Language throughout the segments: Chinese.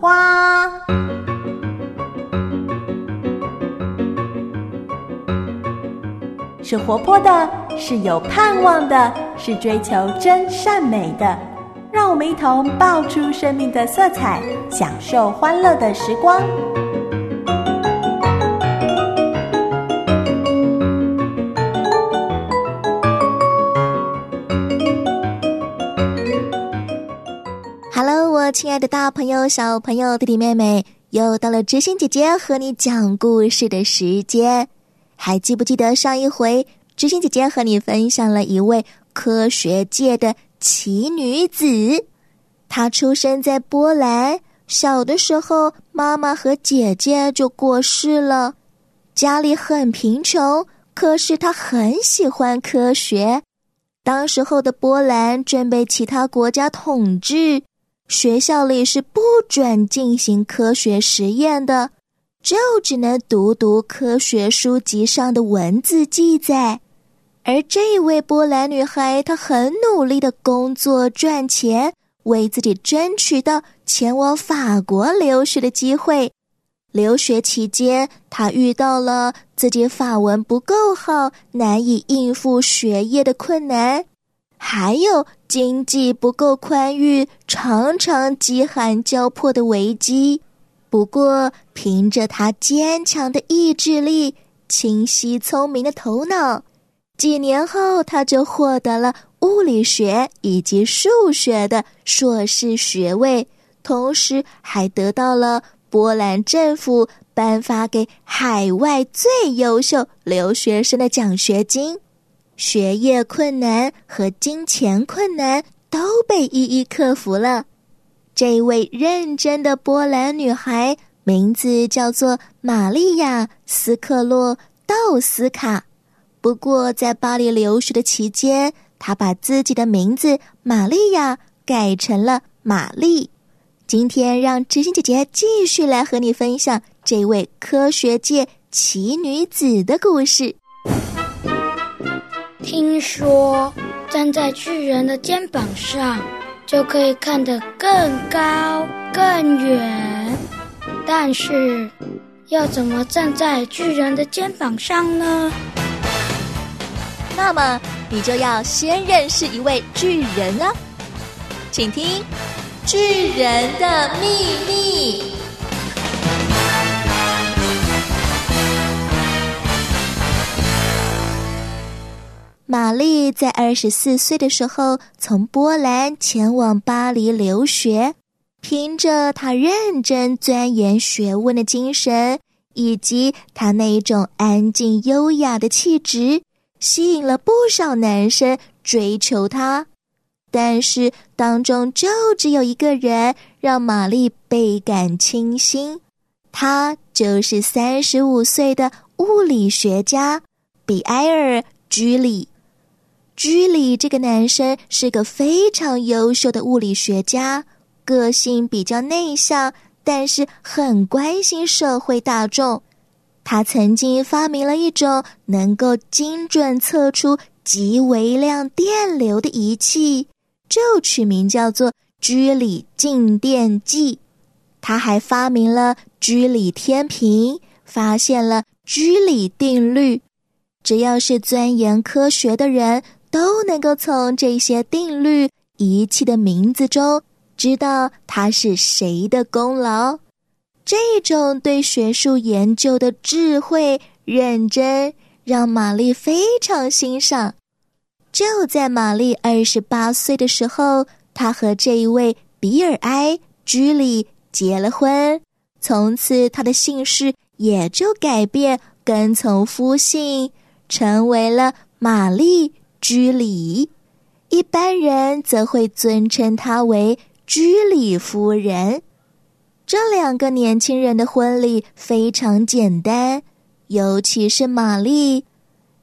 花》。是活泼的，是有盼望的，是追求真善美的。让我们一同爆出生命的色彩，享受欢乐的时光。亲爱的大朋友、小朋友、弟弟妹妹，又到了知心姐姐和你讲故事的时间。还记不记得上一回，知心姐姐和你分享了一位科学界的奇女子？她出生在波兰，小的时候妈妈和姐姐就过世了，家里很贫穷，可是她很喜欢科学。当时候的波兰正被其他国家统治，学校里是不准进行科学实验的。就只能读读科学书籍上的文字记载，而这位波兰女孩，她很努力的工作赚钱，为自己争取到前往法国留学的机会。留学期间，她遇到了自己法文不够好，难以应付学业的困难，还有经济不够宽裕，常常饥寒交迫的危机。不过，凭着他坚强的意志力、清晰聪明的头脑，几年后他就获得了物理学以及数学的硕士学位，同时还得到了波兰政府颁发给海外最优秀留学生的奖学金。学业困难和金钱困难都被一一克服了。这位认真的波兰女孩名字叫做玛利亚·斯克洛道斯卡。不过，在巴黎留学的期间，她把自己的名字玛利亚改成了玛丽。今天，让知心姐姐继续来和你分享这位科学界奇女子的故事。听说，站在巨人的肩膀上。就可以看得更高更远，但是要怎么站在巨人的肩膀上呢？那么你就要先认识一位巨人啊，请听《巨人的秘密》。玛丽在二十四岁的时候从波兰前往巴黎留学，凭着她认真钻研学问的精神，以及她那一种安静优雅的气质，吸引了不少男生追求她。但是当中就只有一个人让玛丽倍感倾心，他就是三十五岁的物理学家比埃尔·居里。居里这个男生是个非常优秀的物理学家，个性比较内向，但是很关心社会大众。他曾经发明了一种能够精准测出极微量电流的仪器，就取名叫做居里静电计。他还发明了居里天平，发现了居里定律。只要是钻研科学的人。都能够从这些定律仪器的名字中知道它是谁的功劳。这种对学术研究的智慧、认真，让玛丽非常欣赏。就在玛丽二十八岁的时候，她和这一位比尔埃居里结了婚。从此，她的姓氏也就改变，跟从夫姓，成为了玛丽。居里，一般人则会尊称她为居里夫人。这两个年轻人的婚礼非常简单，尤其是玛丽。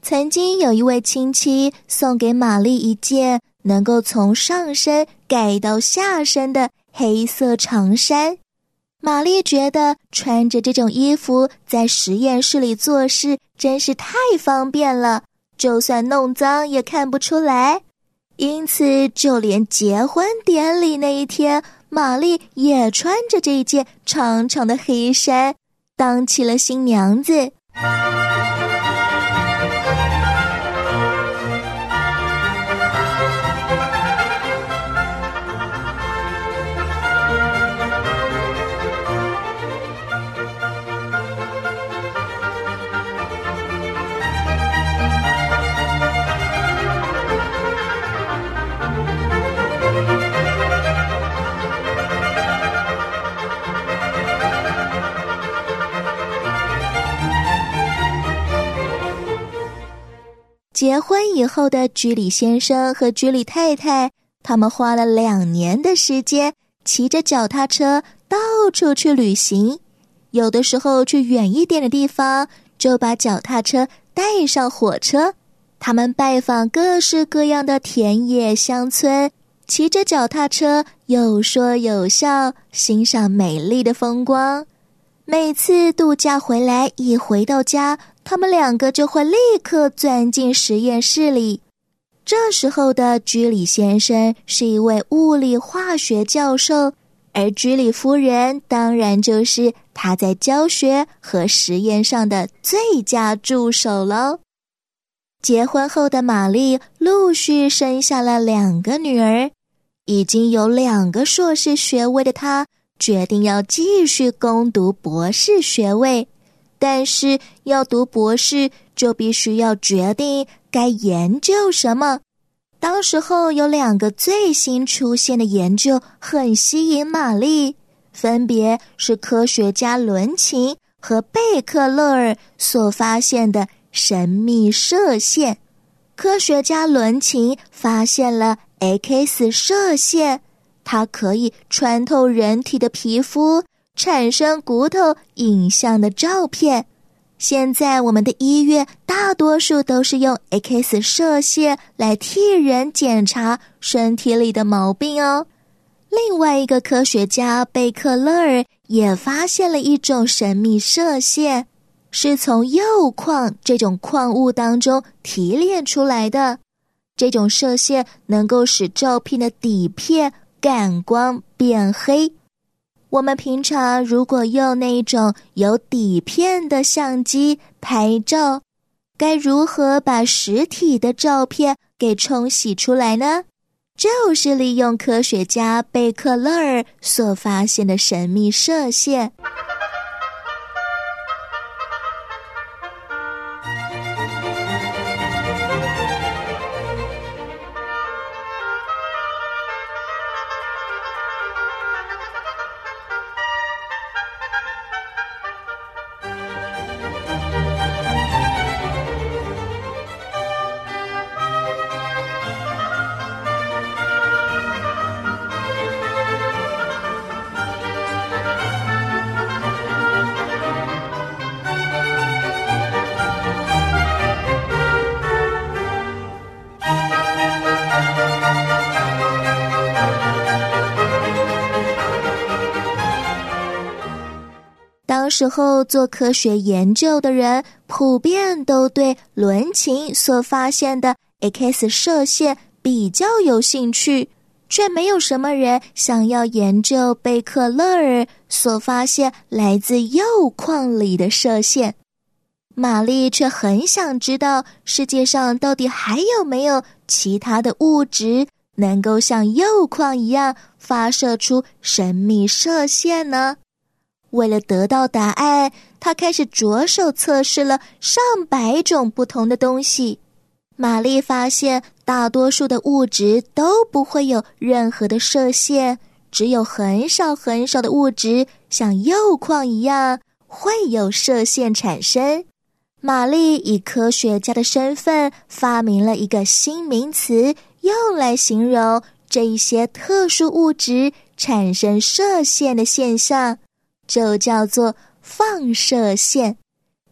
曾经有一位亲戚送给玛丽一件能够从上身盖到下身的黑色长衫，玛丽觉得穿着这种衣服在实验室里做事真是太方便了。就算弄脏也看不出来，因此就连结婚典礼那一天，玛丽也穿着这件长长的黑衫，当起了新娘子。婚以后的居里先生和居里太太，他们花了两年的时间，骑着脚踏车到处去旅行。有的时候去远一点的地方，就把脚踏车带上火车。他们拜访各式各样的田野乡村，骑着脚踏车有说有笑，欣赏美丽的风光。每次度假回来，一回到家。他们两个就会立刻钻进实验室里。这时候的居里先生是一位物理化学教授，而居里夫人当然就是他在教学和实验上的最佳助手喽。结婚后的玛丽陆续生下了两个女儿，已经有两个硕士学位的她，决定要继续攻读博士学位。但是要读博士，就必须要决定该研究什么。当时候有两个最新出现的研究很吸引玛丽，分别是科学家伦琴和贝克勒尔所发现的神秘射线。科学家伦琴发现了 X 射线，它可以穿透人体的皮肤。产生骨头影像的照片。现在我们的医院大多数都是用 X 射线来替人检查身体里的毛病哦。另外一个科学家贝克勒尔也发现了一种神秘射线，是从铀矿这种矿物当中提炼出来的。这种射线能够使照片的底片感光变黑。我们平常如果用那种有底片的相机拍照，该如何把实体的照片给冲洗出来呢？就是利用科学家贝克勒尔所发现的神秘射线。时候做科学研究的人普遍都对伦琴所发现的 X 射线比较有兴趣，却没有什么人想要研究贝克勒尔所发现来自铀矿里的射线。玛丽却很想知道世界上到底还有没有其他的物质能够像铀矿一样发射出神秘射线呢？为了得到答案，他开始着手测试了上百种不同的东西。玛丽发现，大多数的物质都不会有任何的射线，只有很少很少的物质，像铀矿一样会有射线产生。玛丽以科学家的身份发明了一个新名词，用来形容这一些特殊物质产生射线的现象。就叫做放射线，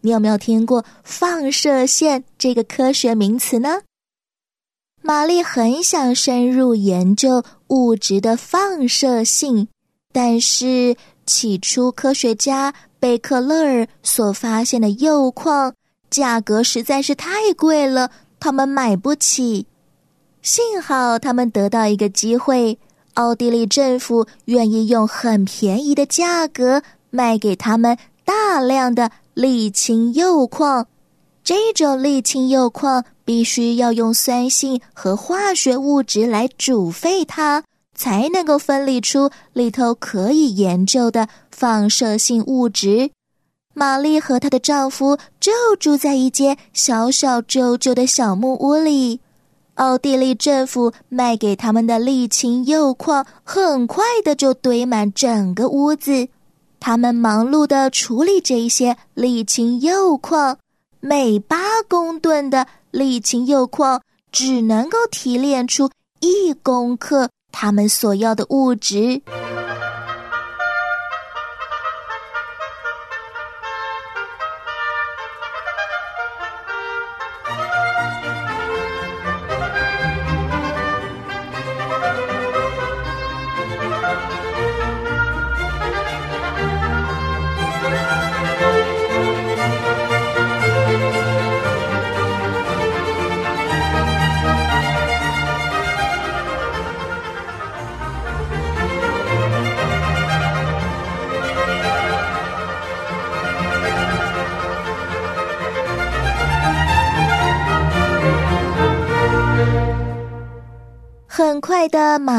你有没有听过放射线这个科学名词呢？玛丽很想深入研究物质的放射性，但是起初科学家贝克勒尔所发现的铀矿价格实在是太贵了，他们买不起。幸好他们得到一个机会。奥地利政府愿意用很便宜的价格卖给他们大量的沥青铀矿。这种沥青铀矿必须要用酸性和化学物质来煮沸它，才能够分离出里头可以研究的放射性物质。玛丽和她的丈夫就住在一间小小旧旧的小木屋里。奥地利政府卖给他们的沥青铀矿，很快的就堆满整个屋子。他们忙碌的处理这一些沥青铀矿，每八公吨的沥青铀矿只能够提炼出一公克他们所要的物质。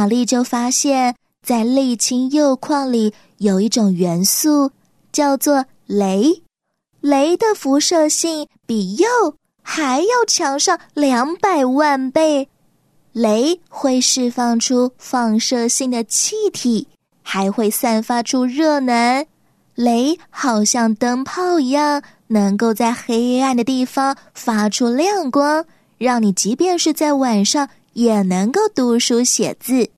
玛丽就发现，在沥青铀矿里有一种元素，叫做镭。镭的辐射性比铀还要强上两百万倍。镭会释放出放射性的气体，还会散发出热能。镭好像灯泡一样，能够在黑暗的地方发出亮光，让你即便是在晚上。也能够读书写字，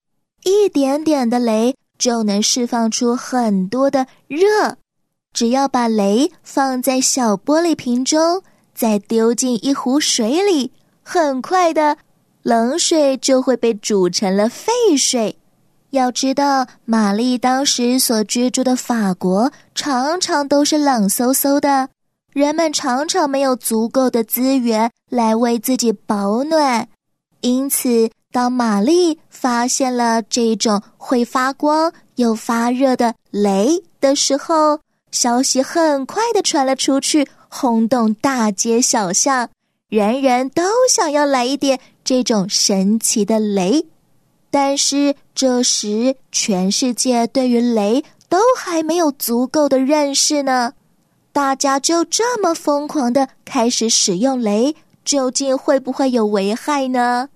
一点点的雷就能释放出很多的热。只要把雷放在小玻璃瓶中，再丢进一壶水里，很快的冷水就会被煮成了沸水。要知道，玛丽当时所居住的法国常常都是冷飕飕的，人们常常没有足够的资源来为自己保暖。因此，当玛丽发现了这种会发光又发热的雷的时候，消息很快的传了出去，轰动大街小巷，人人都想要来一点这种神奇的雷。但是这时，全世界对于雷都还没有足够的认识呢，大家就这么疯狂的开始使用雷，究竟会不会有危害呢？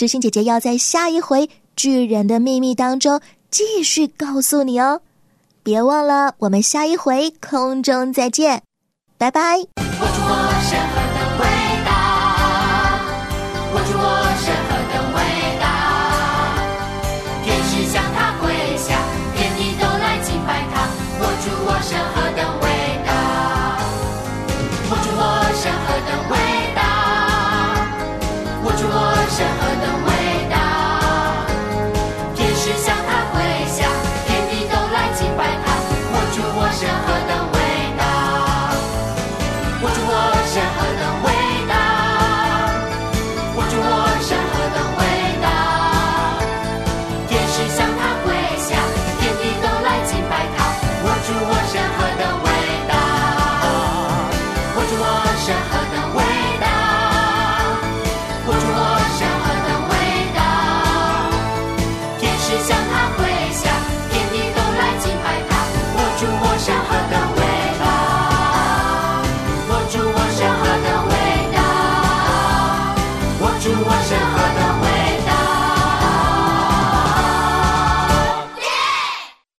知心姐姐要在下一回《巨人的秘密》当中继续告诉你哦，别忘了，我们下一回空中再见，拜拜。